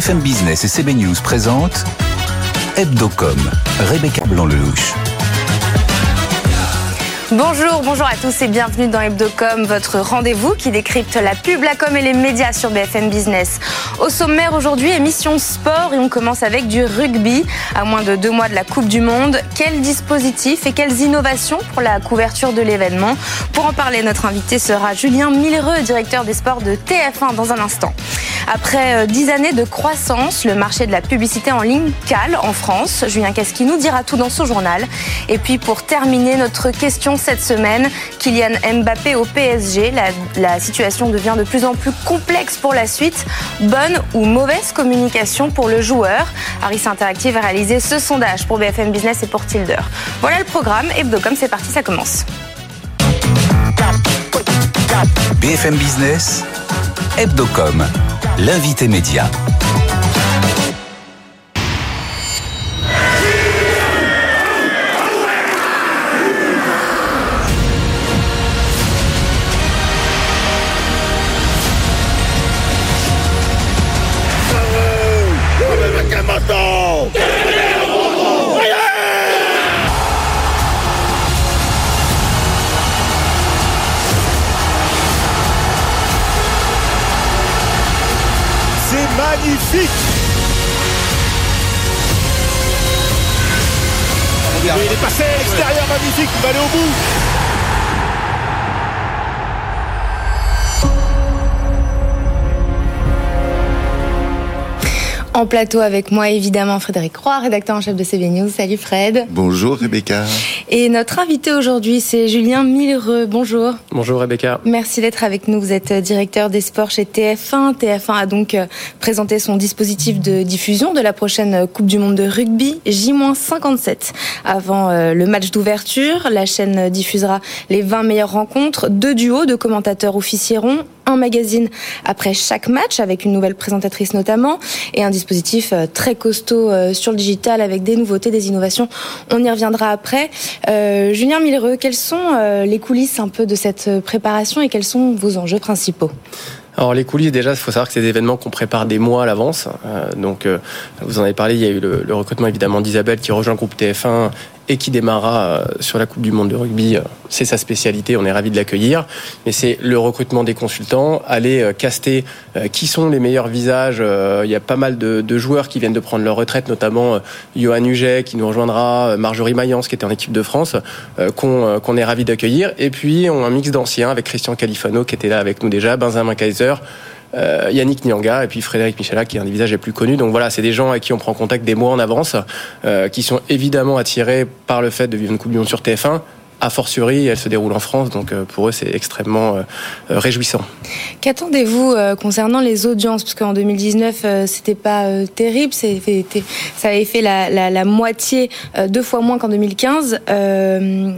BFM Business et CB News présentent Hebdocom, Rebecca Blanc-Lelouch. Bonjour, bonjour à tous et bienvenue dans Hebdocom, votre rendez-vous qui décrypte la pub, la com et les médias sur BFM Business. Au sommaire aujourd'hui, émission sport et on commence avec du rugby. À moins de deux mois de la Coupe du Monde, quels dispositifs et quelles innovations pour la couverture de l'événement? Pour en parler, notre invité sera Julien Millereux, directeur des sports de TF1 dans un instant. Après euh, dix années de croissance, le marché de la publicité en ligne cale en France. Julien Casqui nous dira tout dans son journal. Et puis pour terminer notre question cette semaine, Kylian Mbappé au PSG, la, situation devient de plus en plus complexe pour la suite. Bonne ou mauvaise communication pour le joueur? Harris Interactive a réalisé ce sondage pour BFM Business et pour Tilder. Voilà le programme. Hebdocom, c'est parti, ça commence. BFM Business, Hebdocom, l'invité média. Magnifique Il est passé à l'extérieur, magnifique, il va aller au bout En plateau avec moi, évidemment, Frédéric Roy, rédacteur en chef de CB News. Salut Fred. Bonjour Rebecca. Et notre invité aujourd'hui, c'est Julien Millereux. Bonjour. Bonjour Rebecca. Merci d'être avec nous. Vous êtes directeur des sports chez TF1. TF1 a donc euh, présenté son dispositif de diffusion de la prochaine Coupe du Monde de rugby, J-57. Avant euh, le match d'ouverture, la chaîne diffusera les 20 meilleures rencontres, deux duos de commentateurs officieront, un magazine après chaque match avec une nouvelle présentatrice notamment et un dispositif euh, très costaud sur le digital avec des nouveautés, des innovations. On y reviendra après. Euh, Julien Millereux, quelles sont euh, les coulisses un peu de cette préparation et quels sont vos enjeux principaux? Alors les coulisses, déjà, il faut savoir que c'est des événements qu'on prépare des mois à l'avance. Euh, donc, vous en avez parlé, il y a eu le, le recrutement évidemment d'Isabelle qui rejoint le groupe TF1 et qui démarrera euh, sur la Coupe du Monde de rugby. C'est sa spécialité, on est ravis de l'accueillir. Mais c'est le recrutement des consultants, aller euh, caster euh, qui sont les meilleurs visages. Euh, Il y a pas mal de, joueurs qui viennent de prendre leur retraite, notamment euh, Johan Huget qui nous rejoindra, euh, Marjorie Mayence qui était en équipe de France, euh, qu'on euh, qu'on est ravis d'accueillir. Et puis on a un mix d'anciens avec Christian Califano qui était là avec nous déjà, Benjamin Kaiser. Euh, Yannick Nyanga et puis Frédéric Michela qui est un des visages les plus connus. Donc voilà, c'est des gens avec qui on prend contact des mois en avance, euh, qui sont évidemment attirés par le fait de vivre une Coupe du Monde sur TF1. A fortiori, elle se déroule en France, donc euh, pour eux c'est extrêmement réjouissant. Qu'attendez-vous concernant les audiences? Parce qu'en 2019, euh, c'était pas terrible, ça avait fait la, moitié, deux fois moins qu'en 2015. Euh,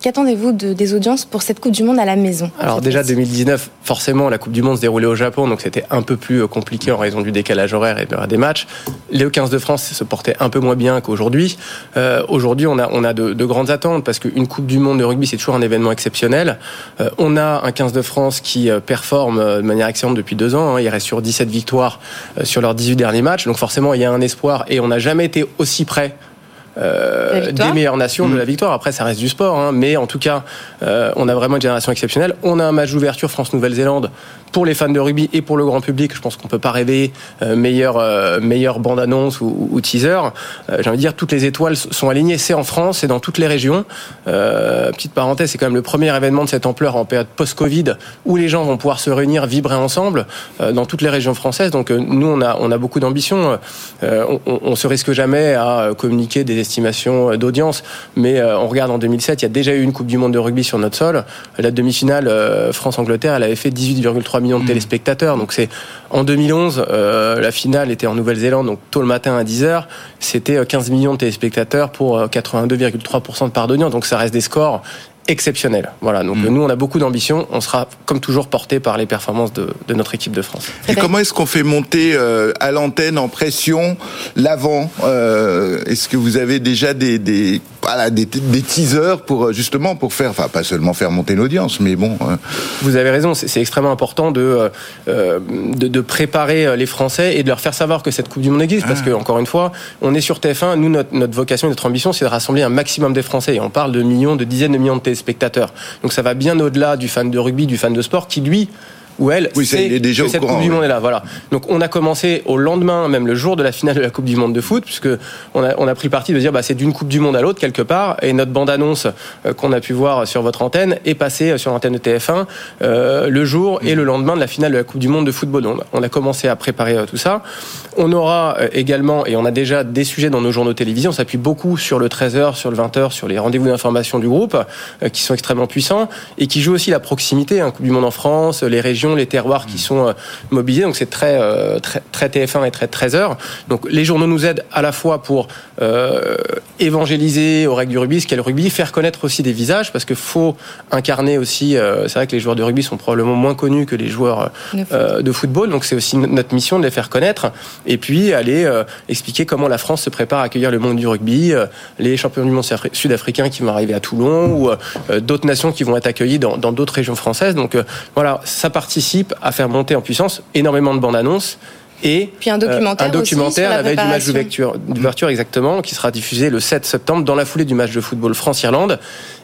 Qu'attendez-vous de- des audiences pour cette Coupe du Monde à la maison Alors déjà fois-ci 2019, forcément la Coupe du Monde se déroulait au Japon, donc c'était un peu plus euh, compliqué en raison du décalage horaire et de- des matchs. Les 15 de France se portaient un peu moins bien qu'aujourd'hui. Euh, Aujourd'hui, on a, on a de, de grandes attentes parce qu'une Coupe du Monde de rugby, c'est toujours un événement exceptionnel. Euh, on a un 15 de France qui performe de manière excellente depuis deux ans. hein. Il reste sur 17 victoires sur leurs 18 derniers matchs. Donc forcément, il y a un espoir et on n'a jamais été aussi près euh, des meilleures nations de la victoire. Après, ça reste du sport, hein, mais en tout cas, euh, on a vraiment une génération exceptionnelle. On a un match d'ouverture France-Nouvelle-Zélande pour les fans de rugby et pour le grand public. Je pense qu'on peut pas rêver euh, meilleure euh, bande annonce ou, ou teaser. Euh, J'ai envie de dire toutes les étoiles sont alignées. C'est en France, c'est dans toutes les régions. Euh, petite parenthèse, c'est quand même le premier événement de cette ampleur en période post-Covid où les gens vont pouvoir se réunir, vibrer ensemble euh, dans toutes les régions françaises. Donc euh, nous, on a on a beaucoup d'ambition. On, on, on se risque jamais à communiquer des estimations d'audience, mais on regarde en 2007, il y a déjà eu une Coupe du Monde de rugby sur notre sol. La demi-finale France-Angleterre, elle avait fait 18,3 millions de téléspectateurs. Donc c'est en 2011, euh, la finale était en Nouvelle-Zélande, donc tôt le matin à 10 h C'était euh, 15 millions de téléspectateurs pour euh, 82,3% de part d'audience. Donc ça reste des scores exceptionnels. Voilà. Donc euh, nous, on a beaucoup d'ambition. On sera comme toujours porté par les performances de, de notre équipe de France. Et comment est-ce qu'on fait monter euh, à l'antenne en pression l'avant euh, Est-ce que vous avez déjà des, des voilà, des, des teasers pour euh, justement pour faire, enfin pas seulement faire monter l'audience, mais bon. euh, Vous avez raison, c'est c'est extrêmement important de, euh, de, de préparer les Français et de leur faire savoir que cette Coupe du Monde existe. Parce que, encore une fois, on est sur TF1. Nous, notre, notre vocation et notre ambition, c'est de rassembler un maximum des Français. Et on parle de millions, de dizaines de millions de téléspectateurs. Donc ça va bien au-delà du fan de rugby, du fan de sport, qui lui ou elle Oui, ça, sait il est déjà que cette courant, Coupe du. Monde est là. Voilà. Donc on a commencé au lendemain, même le jour de la finale de la Coupe du Monde de foot, puisque on a, on a pris parti de dire bah, c'est d'une Coupe du Monde à l'autre quelque part. Et notre bande-annonce euh, qu'on a pu voir sur votre antenne est passée sur l'antenne de TF1 euh, le jour et le lendemain de la finale de la Coupe du Monde de football. Donc, on a commencé à préparer euh, tout ça. On aura euh, également, et on a déjà des sujets dans nos journaux télévisés, on s'appuie beaucoup sur le 13h, sur le 20h, sur les rendez-vous d'information du groupe, euh, qui sont extrêmement puissants, et qui jouent aussi la proximité, hein, Coupe du Monde en France, les régions, les terroirs qui sont euh, mobilisés, donc c'est très, euh, très, très TF1 et très 13h. Donc les journaux nous aident à la fois pour euh, évangéliser aux règles du rugby, ce qu'est le rugby, faire connaître aussi des visages, parce qu'il faut incarner aussi, euh, c'est vrai que les joueurs de rugby sont probablement moins connus que les joueurs De foot. euh, de football, donc c'est aussi notre mission de les faire connaître, et puis aller euh, expliquer comment la France se prépare à accueillir le monde du rugby, euh, les champions du monde sud-afri- sud-africains qui vont arriver à Toulon, ou euh, d'autres nations qui vont être accueillies dans d'autres régions françaises. Donc euh, voilà, ça participe à faire monter en puissance énormément de bandes annonces. Et Puis un documentaire euh, un documentaire sur la la veille du match d'ouverture exactement, qui sera diffusé le 7 septembre dans la foulée du match de football France-Irlande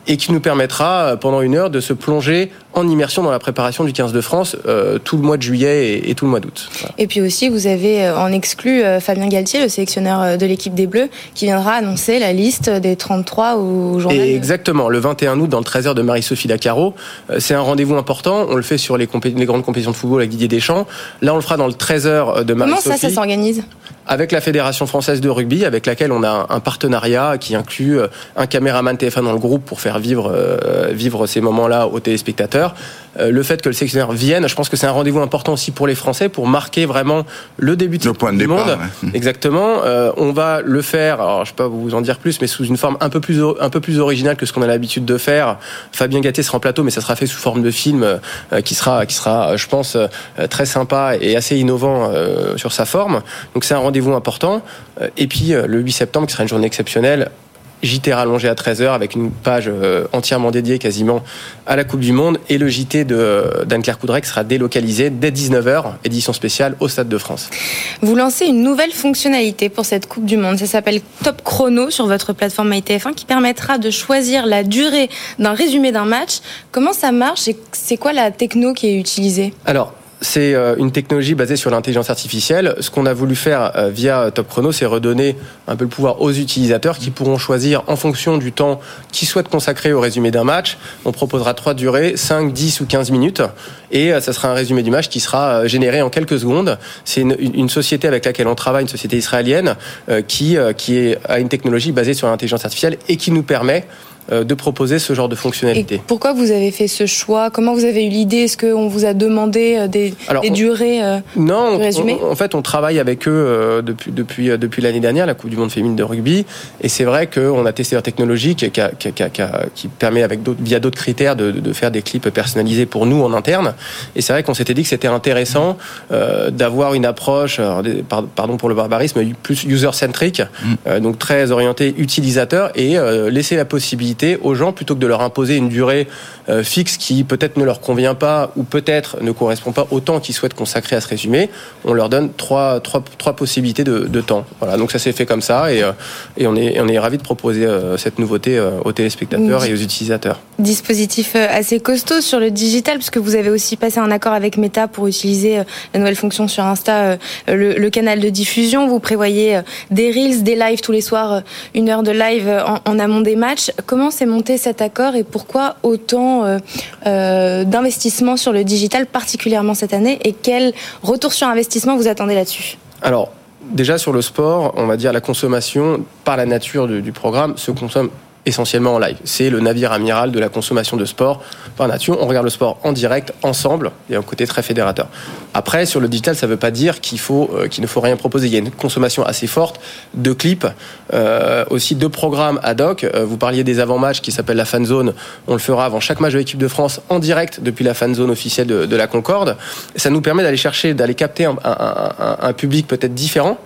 et qui nous permettra euh, pendant une heure de se plonger en immersion dans la préparation du 15 de France euh, tout le mois de juillet et, et tout le mois d'août. Voilà. Et puis aussi, vous avez euh, en exclu Fabien Galtier, le sélectionneur de l'équipe des Bleus, qui viendra annoncer la liste des 33 au journal. Et exactement, le 21 août dans le 13h de Marie-Sophie Lacaro, c'est un rendez-vous important. On le fait sur les, compé- les grandes compétitions de football avec Didier Deschamps. Là, on le fera dans le 13h de Comment Marie-Sophie. ça, ça s'organise? Avec la Fédération française de rugby, avec laquelle on a un partenariat qui inclut euh, un caméraman TF1 dans le groupe pour faire vivre, euh, vivre ces moments-là aux téléspectateurs. Euh, Le fait que le sélectionneur vienne, je pense que c'est un rendez-vous important aussi pour les Français pour marquer vraiment le début de Le point de du départ, monde. ouais. Exactement. Euh, on va le faire. Alors, je peux pas vous en dire plus, mais sous une forme un peu plus un peu plus originale que ce qu'on a l'habitude de faire. Fabien Gatté sera en plateau, mais ça sera fait sous forme de film euh, qui sera qui sera, euh, je pense, euh, très sympa et assez innovant euh, sur sa forme. Donc c'est un rendez-vous important. Et puis euh, le 8 septembre, qui sera une journée exceptionnelle. JT rallongé à 13h avec une page euh, entièrement dédiée quasiment à la Coupe du Monde et le JT de d'Anne-Claire Coudrec sera délocalisé dès 19h, édition spéciale au Stade de France. Vous lancez une nouvelle fonctionnalité pour cette Coupe du Monde. Ça s'appelle Top Chrono sur votre plateforme ITF1 qui permettra de choisir la durée d'un résumé d'un match. Comment ça marche et c'est quoi la techno qui est utilisée? Alors, c'est euh, une technologie basée sur l'intelligence artificielle. Ce qu'on a voulu faire euh, via Top Chrono, c'est redonner un peu le pouvoir aux utilisateurs qui pourront choisir en fonction du temps qu'ils souhaitent consacrer au résumé d'un match. On proposera trois durées, 5, 10 ou 15 minutes. Et euh, ça sera un résumé du match qui sera euh, généré en quelques secondes. C'est une, société avec laquelle on travaille, une société israélienne, euh, qui, euh, qui a une technologie basée sur l'intelligence artificielle et qui nous permet euh, de proposer ce genre de Et fonctionnalité. pourquoi vous avez fait ce choix? Comment vous avez eu l'idée? Est-ce qu'on vous a demandé euh, des, Alors, des on- durées euh, Non, Le on- en fait, on travaille avec eux euh, depuis depuis euh, depuis l'année dernière, la Coupe du Monde féminine de rugby, et c'est vrai qu'on a testé leur technologie qui, qui, qui qui permet avec via d'autres critères de, de faire des clips personnalisés pour nous en interne. Et c'est vrai qu'on s'était dit que c'était intéressant euh, d'avoir une approche, pardon pour le barbarisme, plus user centric, euh, donc très orienté utilisateur, et euh, laisser la possibilité aux gens plutôt que de leur imposer une durée euh, fixe qui peut-être ne leur convient pas ou peut-être ne correspond pas au temps qu'ils souhaitent consacrer à ce résumé, on leur donne trois, trois, trois possibilités de, de temps. Voilà, donc ça s'est fait comme ça et, euh, et on est, on est ravis de proposer euh, cette nouveauté aux téléspectateurs et aux utilisateurs. dispositif assez costaud sur le digital, puisque vous avez aussi passé un accord avec Meta pour utiliser la nouvelle fonction sur Insta, le, le canal de diffusion. Vous prévoyez des reels, des lives tous les soirs, une heure de live en, en amont des matchs. Comment s'est monté cet accord et pourquoi autant euh, euh, d'investissement sur le digital, particulièrement cette année Et quel retour sur investissement vous attendez là-dessus? Alors, déjà sur le sport, on va dire la consommation, par la nature du programme, se consomme essentiellement en live. C'est le navire amiral de la consommation de sport par nature. On regarde le sport en direct, ensemble, et un côté très fédérateur. Après, sur le digital, ça ne veut pas dire qu'il euh, ne faut rien proposer. Il y a une consommation assez forte de clips, euh, aussi de programmes ad hoc. Euh, vous parliez des avant-matchs qui s'appellent la fan zone. On le fera avant chaque match de l'équipe de France en direct depuis la fan zone officielle de, de la Concorde. Ça nous permet d'aller chercher, d'aller capter un, un- un- un public peut-être différent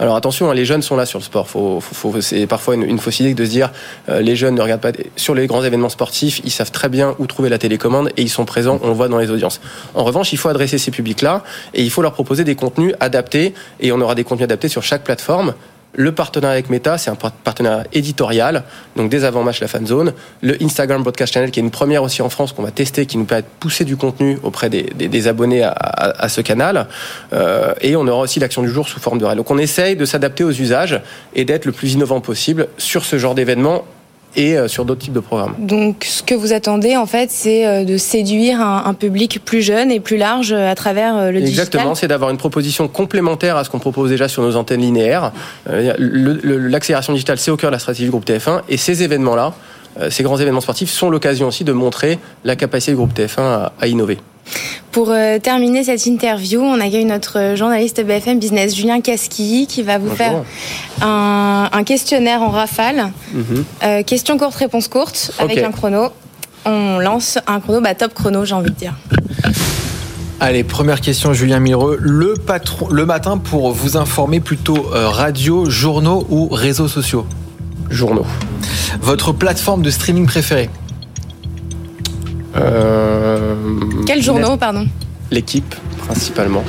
Alors attention, hein, les jeunes sont là sur le sport. Faut, faut, faut, c'est parfois une, fausse idée de se dire euh, les jeunes ne regardent pas sur les grands événements sportifs. Ils savent très bien où trouver la télécommande et ils sont présents. On le voit dans les audiences. En revanche, il faut adresser ces publics-là et il faut leur proposer des contenus adaptés. Et on aura des contenus adaptés sur chaque plateforme le partenariat avec Meta, c'est un partenariat éditorial, donc des avant-matchs la fan zone. Le Instagram Broadcast Channel, qui est une première aussi en France qu'on va tester, qui nous permet de pousser du contenu auprès des, abonnés à, ce canal. Euh, et on aura aussi l'action du jour sous forme de réel. Donc on essaye de s'adapter aux usages et d'être le plus innovant possible sur ce genre d'événement et euh, sur d'autres types de programmes. Donc, ce que vous attendez, en fait, c'est euh, de séduire un, un, public plus jeune et plus large euh, à travers le Exactement, digital Exactement, c'est d'avoir une proposition complémentaire à ce qu'on propose déjà sur nos antennes linéaires. L'accélération digitale, c'est au cœur de la stratégie du groupe TF1, et ces événements-là, ces grands événements sportifs, sont l'occasion aussi de montrer la capacité du groupe TF1 à, à innover. Pour euh, terminer cette interview, on accueille notre journaliste BFM Business, Julien Casquilly, qui va vous Bonjour. faire un, un, questionnaire en rafale. Mm -hmm. euh, question courte, réponse courte, avec un chrono. On lance un chrono, bah, top chrono, j'ai envie de dire. Allez, première question, Julien Mireux. Le, patron, le matin, pour vous informer, plutôt euh, radio, journaux ou réseaux sociaux? Journaux. Votre plateforme de streaming préférée Euh, Quels journaux, pardon L'équipe, principalement.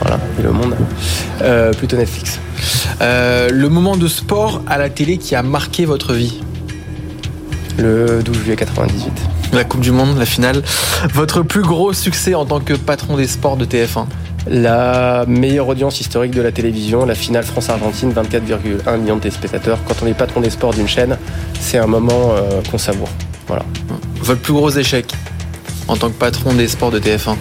Voilà, et le monde. Euh, plutôt Netflix. Euh, le moment de sport à la télé qui a marqué votre vie Le 12 juillet 98. La Coupe du Monde, la finale. Votre plus gros succès en tant que patron des sports de TF1 La meilleure audience historique de la télévision, la finale France-Argentine, 24,1 millions de téléspectateurs. Quand on est patron des sports d'une chaîne, c'est un moment euh, qu'on savoure. Voilà. Votre plus gros échec en tant que patron des sports de TF1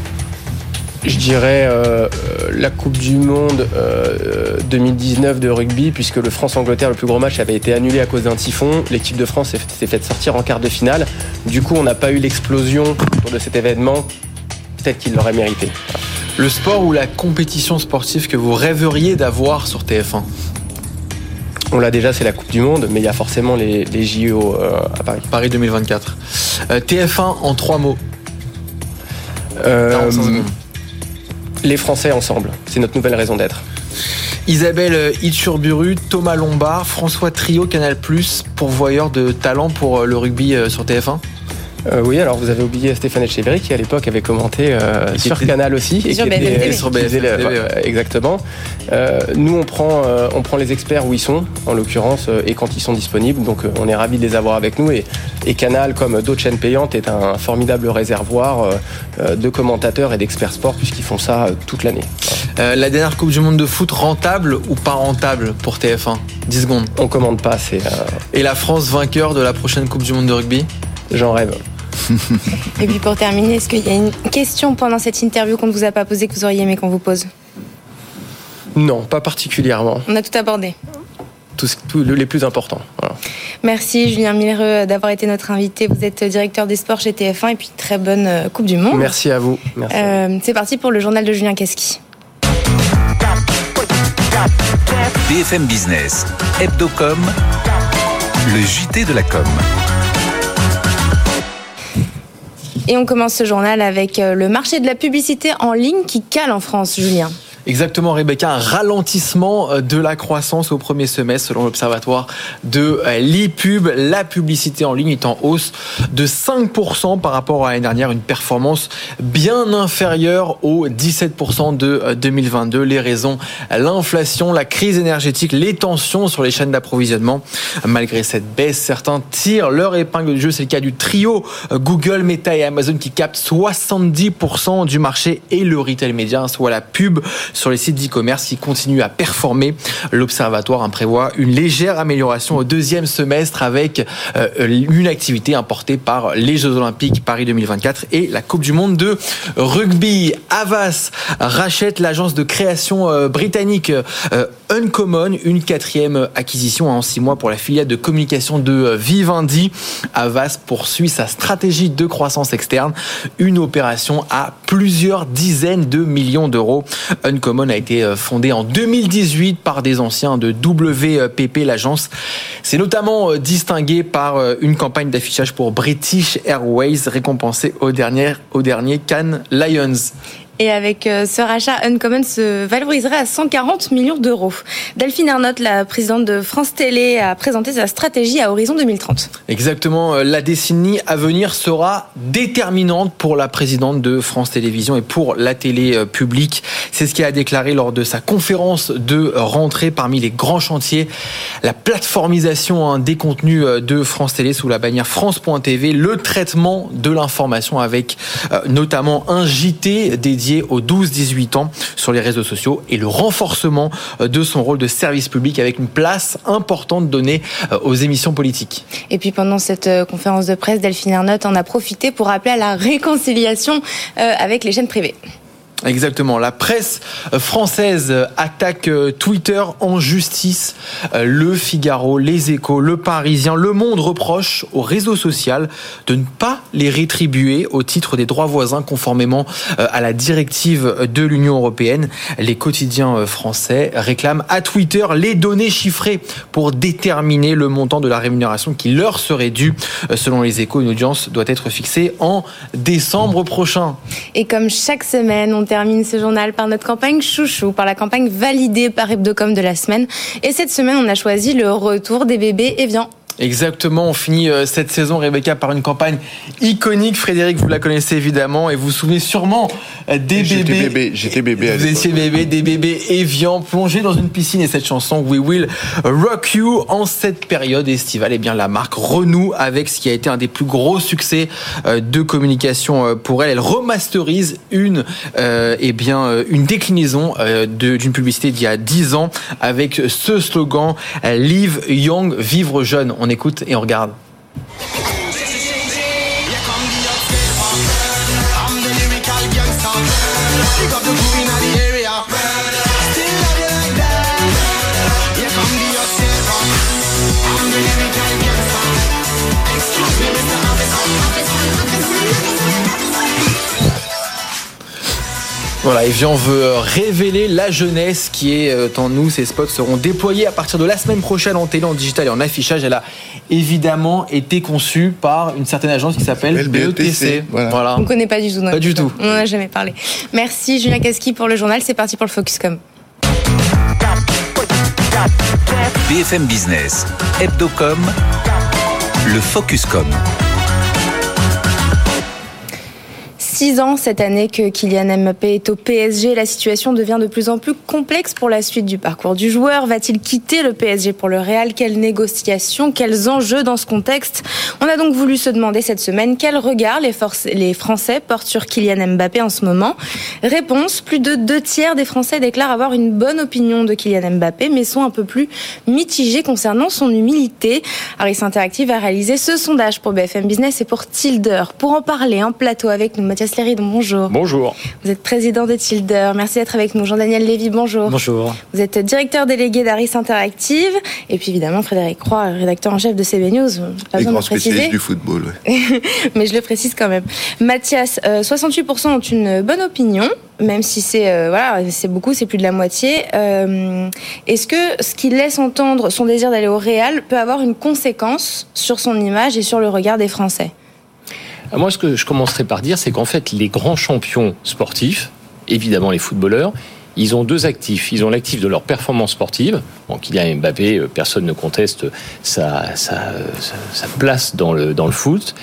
je dirais euh, la Coupe du Monde euh, 2019 de rugby, puisque le France-Angleterre, le plus gros match, avait été annulé à cause d'un typhon. L'équipe de France s'est fait sortir en quart de finale. Du coup, on n'a pas eu l'explosion de cet événement, peut-être qu'il l'aurait mérité. Voilà. Le sport ou la compétition sportive que vous rêveriez d'avoir sur TF1 on l'a déjà, c'est la Coupe du Monde, mais il y a forcément les, les JO euh, à Paris. Paris 2024. Euh, TF1 en trois mots. Euh, les Français ensemble. C'est notre nouvelle raison d'être. Isabelle Itchurburu, Thomas Lombard, François Trio, Canal+, pourvoyeur de talent pour le rugby sur TF1 euh, oui, alors vous avez oublié Stéphane Etcheverry qui à l'époque avait commenté euh, sur était... Canal aussi et sur qui BFM était, sur BFM le, ouais, exactement. Euh, nous on prend on prend les experts où ils sont en l'occurrence et quand ils sont disponibles donc on est ravi de les avoir avec nous et, et Canal comme d'autres chaînes payantes est un formidable réservoir euh, de commentateurs et d'experts sport puisqu'ils font ça toute l'année. Euh, la dernière Coupe du Monde de foot rentable ou pas rentable pour TF1 10 secondes. On commande pas, c'est. euh, Et la France vainqueur de la prochaine Coupe du Monde de rugby? J'en rêve. Et puis pour terminer, est-ce qu'il y a une question pendant cette interview qu'on ne vous a pas posée que vous auriez aimé qu'on vous pose? Non, pas particulièrement. On a tout abordé. Tout, tout, les plus importants. Voilà. Merci Julien Millereux d'avoir été notre invité. Vous êtes directeur des sports chez TF1 et puis très bonne euh, Coupe du Monde. Merci à vous. Euh, C'est parti pour le journal de Julien Casqui. BFM Business, Hebdocom, le JT de la com. Et on commence ce journal avec euh, le marché de la publicité en ligne qui cale en France, Julien. Exactement, Rebecca, un ralentissement de la croissance au premier semestre selon l'observatoire de l'e-pub. La publicité en ligne est en hausse de 5% par rapport à l'année dernière, une performance bien inférieure aux 17% de 2022. Les raisons, l'inflation, la crise énergétique, les tensions sur les chaînes d'approvisionnement. Malgré cette baisse, certains tirent leur épingle du jeu. C'est le cas du trio Google, Meta et Amazon qui captent 70% du marché et le retail média, soit la pub sur les sites d'e-commerce qui continuent à performer. L'Observatoire en prévoit une légère amélioration au deuxième semestre avec euh, une activité importée par les Jeux Olympiques Paris 2024 et la Coupe du Monde de rugby. Avas rachète l'agence de création euh, britannique euh, Uncommon, une quatrième acquisition en six mois pour la filiale de communication de Vivendi. Avas poursuit sa stratégie de croissance externe, une opération à plusieurs dizaines de millions d'euros. Uncommon a été fondée en 2018 par des anciens de WPP. L'agence s'est notamment distinguée par une campagne d'affichage pour British Airways récompensée au dernier Cannes Lions. Et avec euh, ce rachat, Uncommon se valoriserait à 140 millions d'euros. Delphine Ernotte, la présidente de France Télé, a présenté sa stratégie à horizon 2030. Exactement, euh, la décennie à venir sera déterminante pour la présidente de France Télévisions et pour la télé euh, publique. C'est ce qu'elle a déclaré lors de sa conférence de rentrée parmi les grands chantiers. La plateformisation hein, des contenus de France Télé sous la bannière France.tv, le traitement de l'information avec notamment un JT dédié aux 12-18 ans sur les réseaux sociaux et le renforcement euh, de son rôle de service public avec une place importante donnée euh, aux émissions politiques. Et puis pendant cette euh, conférence de presse, Delphine Ernotte en a profité pour appeler à la réconciliation avec les chaînes privées. Exactement. La presse française attaque euh, Twitter en justice. Euh, le Figaro, les Échos, le Parisien, le Monde reproche au réseau social de ne pas les rétribuer au titre des droits voisins conformément euh, à la directive de l'Union européenne. Les quotidiens français réclament à Twitter les données chiffrées pour déterminer le montant de la rémunération qui leur serait due. Selon les Échos, une audience doit être fixée en décembre prochain. Et comme chaque semaine, on termine ce journal par notre campagne chouchou, par la campagne validée par Hebdocom de la semaine. Et cette semaine, on a choisi le retour des bébés Evian. Exactement, on finit euh, cette saison, Rebecca, par une campagne iconique. Frédéric, vous la connaissez évidemment et vous vous souvenez sûrement euh, des bébés. J'étais bébé. Vous étiez bébé, des bébés éviants plongés dans une piscine et cette chanson We Will Rock You en cette période estivale. Et eh bien la marque renoue avec ce qui a été un des plus gros succès euh, de communication pour elle. Elle remasterise une, eh bien, une déclinaison d'une publicité d'il y a 10 ans avec ce slogan Live Young, vivre jeune on écoute et on regarde. Voilà, Evian veut révéler la jeunesse qui est euh, en nous. Ces spots seront déployés à partir de la semaine prochaine en télé, en digital et en affichage. Elle a évidemment été conçue par une certaine agence qui s'appelle BETC. Voilà. On ne connaît pas du tout. Pas du tout. On n'en a jamais parlé. Merci Julien Kaski pour le journal. C'est parti pour le Focuscom. BFM Business, Hebdocom, le Focuscom. Six ans cette année que Kylian Mbappé est au PSG. La situation devient de plus en plus complexe pour la suite du parcours du joueur. Va-t-il quitter le PSG pour le Real? Quelles négociations Quels enjeux dans ce contexte? On a donc voulu se demander cette semaine quel regard les, Français portent sur Kylian Mbappé en ce moment. Réponse plus de deux tiers des Français déclarent avoir une bonne opinion de Kylian Mbappé, mais sont un peu plus mitigés concernant son humilité. Harris Interactive a réalisé ce sondage pour BFM Business et pour Tilder. Pour en parler en plateau avec nous, Mathias bonjour. Bonjour. Vous êtes président de Tilder. Merci d'être avec nous. Jean-Daniel Lévy, bonjour. Bonjour. Vous êtes directeur délégué d'Aris Interactive. Et puis évidemment, Frédéric Croix, rédacteur en chef de CB News. Pas grand spécialiste du football. Mais je le précise quand même. Mathias, 68% euh, ont une bonne opinion même si c'est euh, voilà, c'est beaucoup, c'est plus de la moitié. Euh, est-ce que ce qui laisse entendre son désir d'aller au Real peut avoir une conséquence sur son image et sur le regard des Français? Moi, ce que je commencerai par dire, c'est qu'en fait, les grands champions sportifs, évidemment les footballeurs, ils ont deux actifs. Ils ont l'actif de leur performance sportive. Bon, Kylian Mbappé, euh, personne ne conteste sa, place dans le, dans le foot.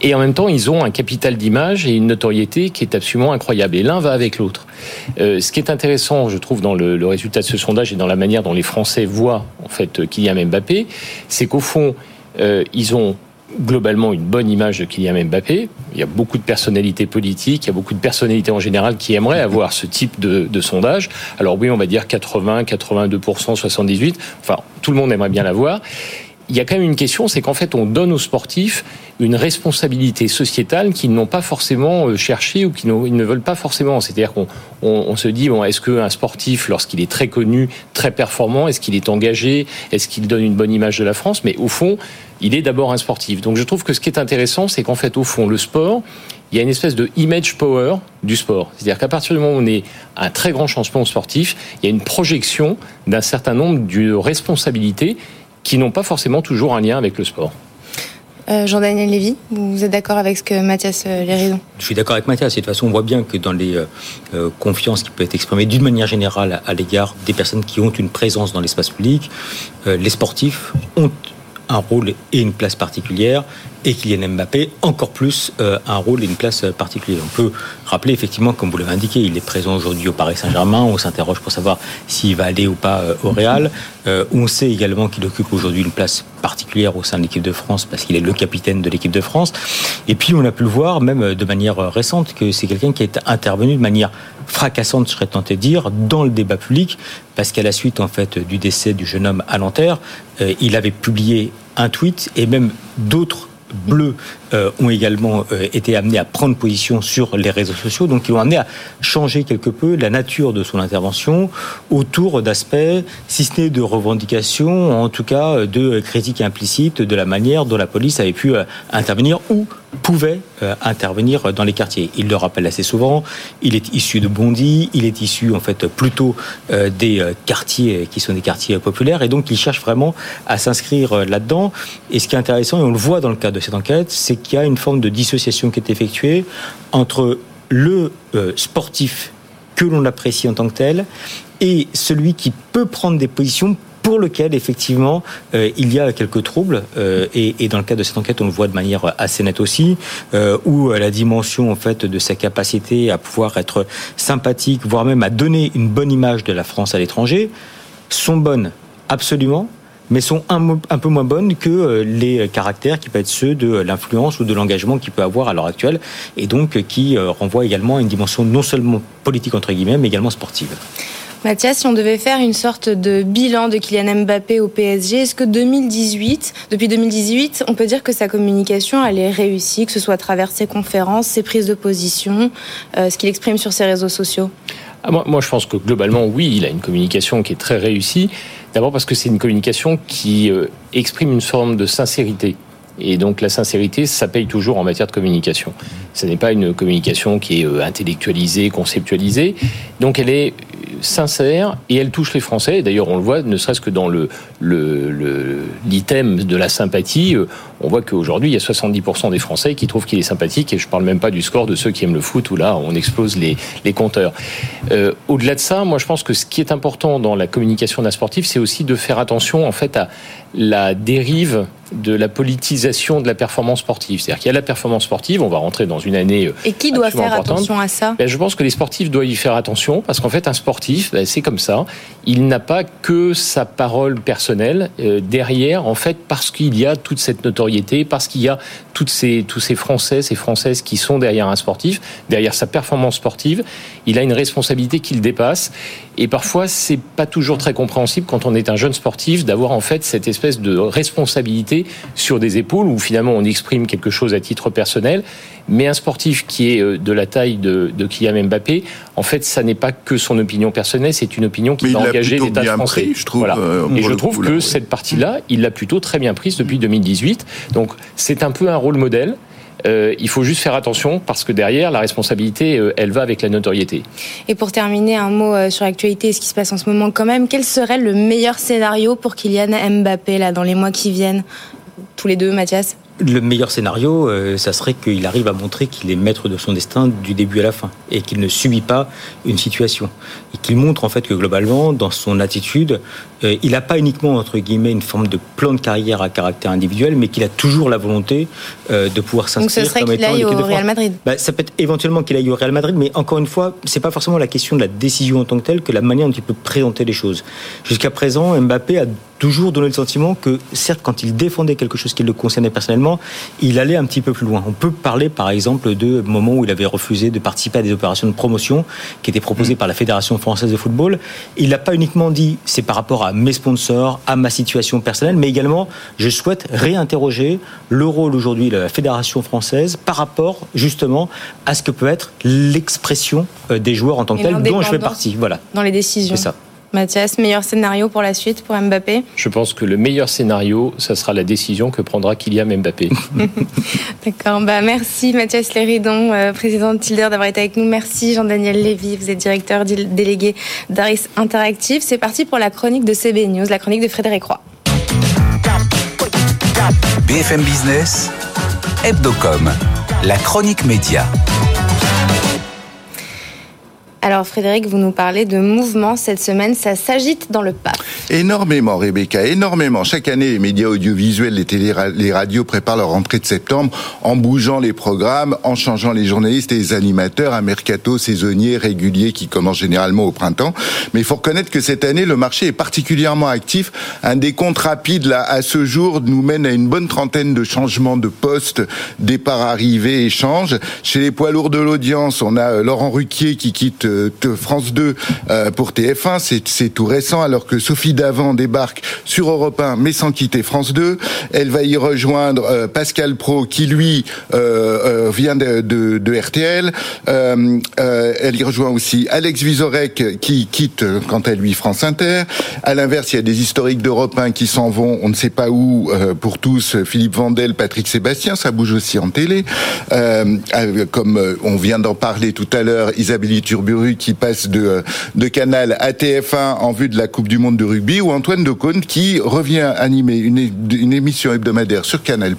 Et en même temps, ils ont un capital d'image et une notoriété qui est absolument incroyable. Et l'un va avec l'autre. Euh, ce qui est intéressant, je trouve, dans le, le, résultat de ce sondage et dans la manière dont les Français voient en fait Kylian Mbappé, c'est qu'au fond, euh, ils ont globalement une bonne image de Kylian Mbappé. Il y a beaucoup de personnalités politiques, il y a beaucoup de personnalités en général qui aimeraient avoir ce type de, sondage. Alors oui, on va dire 80, 82%, 78. Enfin, tout le monde aimerait bien l'avoir il y a quand même une question, c'est qu'en fait, on donne aux sportifs une responsabilité sociétale qu'ils n'ont pas forcément euh, cherché ou qu'ils ne veulent pas forcément. C'est-à-dire qu'on on, se dit, bon, est-ce qu'un sportif, lorsqu'il est très connu, très performant, est-ce qu'il est engagé, est-ce qu'il donne une bonne image de la France? Mais au fond, il est d'abord un sportif. Donc je trouve que ce qui est intéressant, c'est qu'en fait, au fond, le sport, il y a une espèce de image power du sport. C'est-à-dire qu'à partir du moment où on est un très grand champion sportif, il y a une projection d'un certain nombre de responsabilités qui n'ont pas forcément toujours un lien avec le sport. Euh, Jean-Daniel Lévy, vous êtes d'accord avec ce que Mathias euh, Léridon Je suis d'accord avec Mathias. De toute façon, on voit bien que dans les euh, confiances qui peuvent être exprimées d'une manière générale à, l'égard des personnes qui ont une présence dans l'espace public, les sportifs ont un rôle et une place particulière et Kylian Mbappé encore plus euh, un rôle et une place particulière. On peut rappeler effectivement, comme vous l'avez indiqué, il est présent aujourd'hui au Paris Saint-Germain. On s'interroge pour savoir s'il va aller ou pas euh, au Real. Euh, on sait également qu'il occupe aujourd'hui une place particulière au sein de l'équipe de France parce qu'il est le capitaine de l'équipe de France. Et puis on a pu le voir même de manière récente que c'est quelqu'un qui est intervenu de manière fracassante, je serais tenté de dire, dans le débat public parce qu'à la suite en fait du décès du jeune homme à Nanterre, il avait publié un tweet et même d'autres bleus euh, ont également euh, été amenés à prendre position sur les réseaux sociaux, donc ils ont amené à changer quelque peu la nature de son intervention autour d'aspects, si ce n'est de revendications, en tout cas de critiques implicites de la manière dont la police avait pu euh, intervenir ou pouvait intervenir dans les quartiers. Il le rappelle assez souvent, il est issu de Bondy, il est issu en fait plutôt des quartiers qui sont des quartiers populaires et donc il cherche vraiment à s'inscrire là-dedans. Et ce qui est intéressant, et on le voit dans le cadre de cette enquête, c'est qu'il y a une forme de dissociation qui est effectuée entre le euh, sportif que l'on apprécie en tant que tel et celui qui peut prendre des positions pour lequel effectivement euh, il y a quelques troubles euh, et, dans le cadre de cette enquête on le voit de manière assez nette aussi où la dimension en fait de sa capacité à pouvoir être sympathique voire même à donner une bonne image de la France à l'étranger sont bonnes absolument mais sont un, un, peu moins bonnes que euh, les caractères qui peuvent être ceux de l'influence ou de l'engagement qu'il peut avoir à l'heure actuelle, et donc euh, qui euh, renvoient également à une dimension non seulement politique entre guillemets, mais également sportive. Mathias, si on devait faire une sorte de bilan de Kylian Mbappé au PSG, est-ce que 2018, depuis 2018, on peut dire que sa communication elle est réussie, que ce soit à travers ses conférences, ses prises de position, ce qu'il exprime sur ses réseaux sociaux? Ah, moi, moi, je pense que globalement, oui, il a une communication qui est très réussie. D'abord parce que c'est une communication qui euh, exprime une forme de sincérité. Et donc la sincérité, ça paye toujours en matière de communication. Ce n'est pas une communication qui est euh, intellectualisée, conceptualisée. Donc elle est sincère et elle touche les Français. D'ailleurs, on le voit, ne serait-ce que dans le l'item de la sympathie, euh, on voit qu'aujourd'hui, il y a 70% des Français qui trouvent qu'il est sympathique. Et je ne parle même pas du score de ceux qui aiment le foot, où là, on explose les, les compteurs. Euh, au-delà de ça, moi, je pense que ce qui est important dans la communication d'un sportif, c'est aussi de faire attention, en fait, à la dérive de la politisation de la performance sportive. C'est-à-dire qu'il y a la performance sportive, on va rentrer dans une année. Et qui doit faire attention à ça? Ben, Je pense que les sportifs doivent y faire attention parce qu'en fait, un sportif, ben, c'est comme ça, il n'a pas que sa parole personnelle euh, derrière, en fait, parce qu'il y a toute cette notoriété, parce qu'il y a toutes ces, tous ces Français, ces Françaises qui sont derrière un sportif, derrière sa performance sportive, il a une responsabilité qui le dépasse. Et parfois, c'est pas toujours très compréhensible quand on est un jeune sportif d'avoir en fait cette espèce de responsabilité sur des épaules où finalement on exprime quelque chose à titre personnel. Mais un sportif qui est euh, de la taille de, de Kylian Mbappé, en fait, ça n'est pas que son opinion personnelle, c'est une opinion qui va engager l'État français. Pris, je trouve, voilà. Euh, Et je trouve que cette partie-là, il l'a plutôt très bien prise depuis 2018. Donc, c'est un peu un rôle modèle. Euh, il faut juste faire attention parce que derrière, la responsabilité, euh, elle va avec la notoriété. Et pour terminer, un mot euh, sur l'actualité et ce qui se passe en ce moment quand même. Quel serait le meilleur scénario pour Kylian Mbappé là, dans les mois qui viennent? Tous les deux, Mathias? Le meilleur scénario, euh, ça serait qu'il arrive à montrer qu'il est maître de son destin du début à la fin et qu'il ne subit pas une situation. Et qu'il montre en fait que globalement, dans son attitude, euh, il n'a pas uniquement entre guillemets une forme de plan de carrière à caractère individuel, mais qu'il a toujours la volonté euh, de pouvoir s'inscrire. Donc ce serait qu'il aille au Real Madrid. Bah, ça peut être éventuellement qu'il aille au Real Madrid, mais encore une fois, c'est pas forcément la question de la décision en tant que telle que la manière dont il peut présenter les choses. Jusqu'à présent, Mbappé a toujours donné le sentiment que, certes, quand il défendait quelque chose qui le concernait personnellement, il allait un petit peu plus loin. On peut parler, par exemple, de moments où il avait refusé de participer à des opérations de promotion qui étaient proposées mm. par la Fédération française de football. Il n'a pas uniquement dit c'est par rapport à mes sponsors, à ma situation personnelle, mais également je souhaite réinterroger le rôle aujourd'hui de la Fédération française par rapport justement à ce que peut être l'expression euh, des joueurs en tant que tels, dont je fais partie. Voilà. Dans les décisions. C'est ça. Mathias, meilleur scénario pour la suite pour Mbappé Je pense que le meilleur scénario, ça sera la décision que prendra Kylian Mbappé. D'accord, bah merci Mathias Léridon, euh, président de Tilder, d'avoir été avec nous. Merci Jean-Daniel Lévy, vous êtes directeur délégué d'Aris Interactive. C'est parti pour la chronique de CB News, la chronique de Frédéric Roy. BFM Business, Hebdocom, la chronique média. Alors Frédéric, vous nous parlez de mouvement cette semaine, ça s'agite dans le PAF. Énormément, Rebecca, énormément. Chaque année, les médias audiovisuels, les télé, les radios préparent leur rentrée de septembre en bougeant les programmes, en changeant les journalistes et les animateurs, un mercato saisonnier régulier qui commence généralement au printemps. Mais il faut reconnaître que cette année, le marché est particulièrement actif. Un décompte rapide, là, à ce jour, nous mène à une bonne trentaine de changements de postes, départ, arrivée, échange. Chez les poids lourds de l'audience, on a euh, Laurent Ruquier qui quitte France 2 euh, pour TF1. C'est tout récent, alors que Sophie Davant débarque sur Europe 1, mais sans quitter France 2. Elle va y rejoindre euh, Pascal Pro, qui lui euh, vient de, de, de RTL. elle y rejoint aussi Alex Vizorek, qui quitte quant à lui France Inter. À l'inverse, il y a des historiques d'Europe 1 qui s'en vont, on ne sait pas où, pour tous. Philippe Vandel, Patrick Sébastien, ça bouge aussi en télé. comme on vient d'en parler tout à l'heure, Isabelle Turburu qui passe de, euh, de Canal à TF1 en vue de la Coupe du Monde de rugby, ou Antoine Decaune qui revient animer une, une émission hebdomadaire sur Canal+,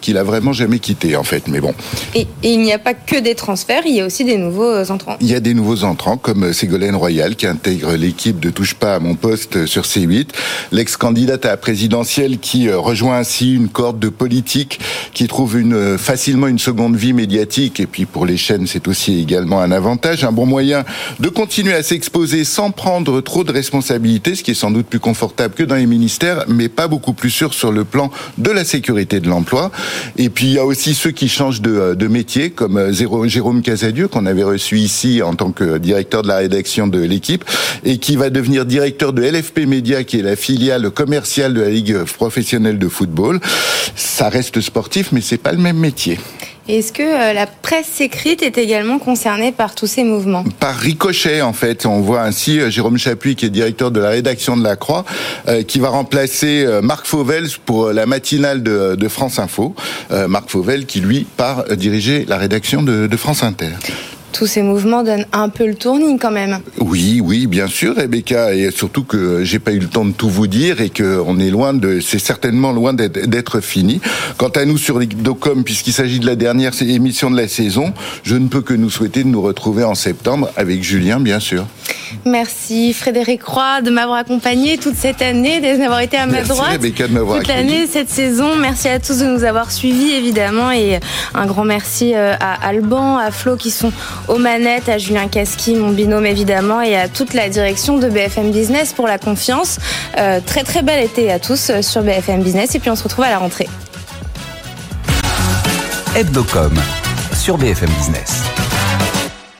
qu'il a vraiment jamais quitté en fait. Mais bon. Et, il n'y a pas que des transferts, il y a aussi des nouveaux euh, entrants. Il y a des nouveaux entrants comme euh, Ségolène Royal qui intègre l'équipe de Touche pas à mon poste sur C8, l'ex-candidate à la présidentielle qui rejoint ainsi une corde de politique qui trouve une, facilement une seconde vie médiatique et puis pour les chaînes c'est aussi également un avantage, un bon moyen de continuer à s'exposer sans prendre trop de responsabilités, ce qui est sans doute plus confortable que dans les ministères, mais pas beaucoup plus sûr sur le plan de la sécurité de l'emploi. Et puis il y a aussi ceux qui changent de, euh, métier, comme euh, Jérôme Casadieu, qu'on avait reçu ici en tant que directeur de la rédaction de l'équipe, et qui va devenir directeur de LFP Média, qui est la filiale commerciale de la Ligue professionnelle de football. Ça reste sportif, mais c'est pas le même métier. Est-ce que euh, la presse écrite est également concernée par tous ces mouvements? Par ricochet, en fait. On voit ainsi euh, Jérôme Chapuis, qui est directeur de la rédaction de La Croix, euh, qui va remplacer Marc Fauvel pour la matinale de, France Info. Marc Fauvel qui, lui, part diriger la rédaction de France Inter tous ces mouvements donnent un peu le tournis quand même. Oui, oui, bien sûr, Rebecca, et surtout que j'ai pas eu le temps de tout vous dire et que on est loin de, c'est certainement loin d'être fini. Quant à nous sur l'Icdocom, puisqu'il s'agit de la dernière émission de la saison, je ne peux que nous souhaiter de nous retrouver en septembre avec Julien, bien sûr. Merci Frédéric Roy de m'avoir accompagné toute cette année, d'avoir été à ma Merci droite Rebecca de m'avoir toute l'année, cette saison. Merci à tous de nous avoir suivis évidemment et un grand merci euh, à Alban, à Flo qui sont aux manettes, à Julien Casqui, mon binôme évidemment, et à toute la direction de BFM Business pour la confiance. Euh, très très bel été à tous euh, sur BFM Business et puis on se retrouve à la rentrée. Hebdocom sur BFM Business.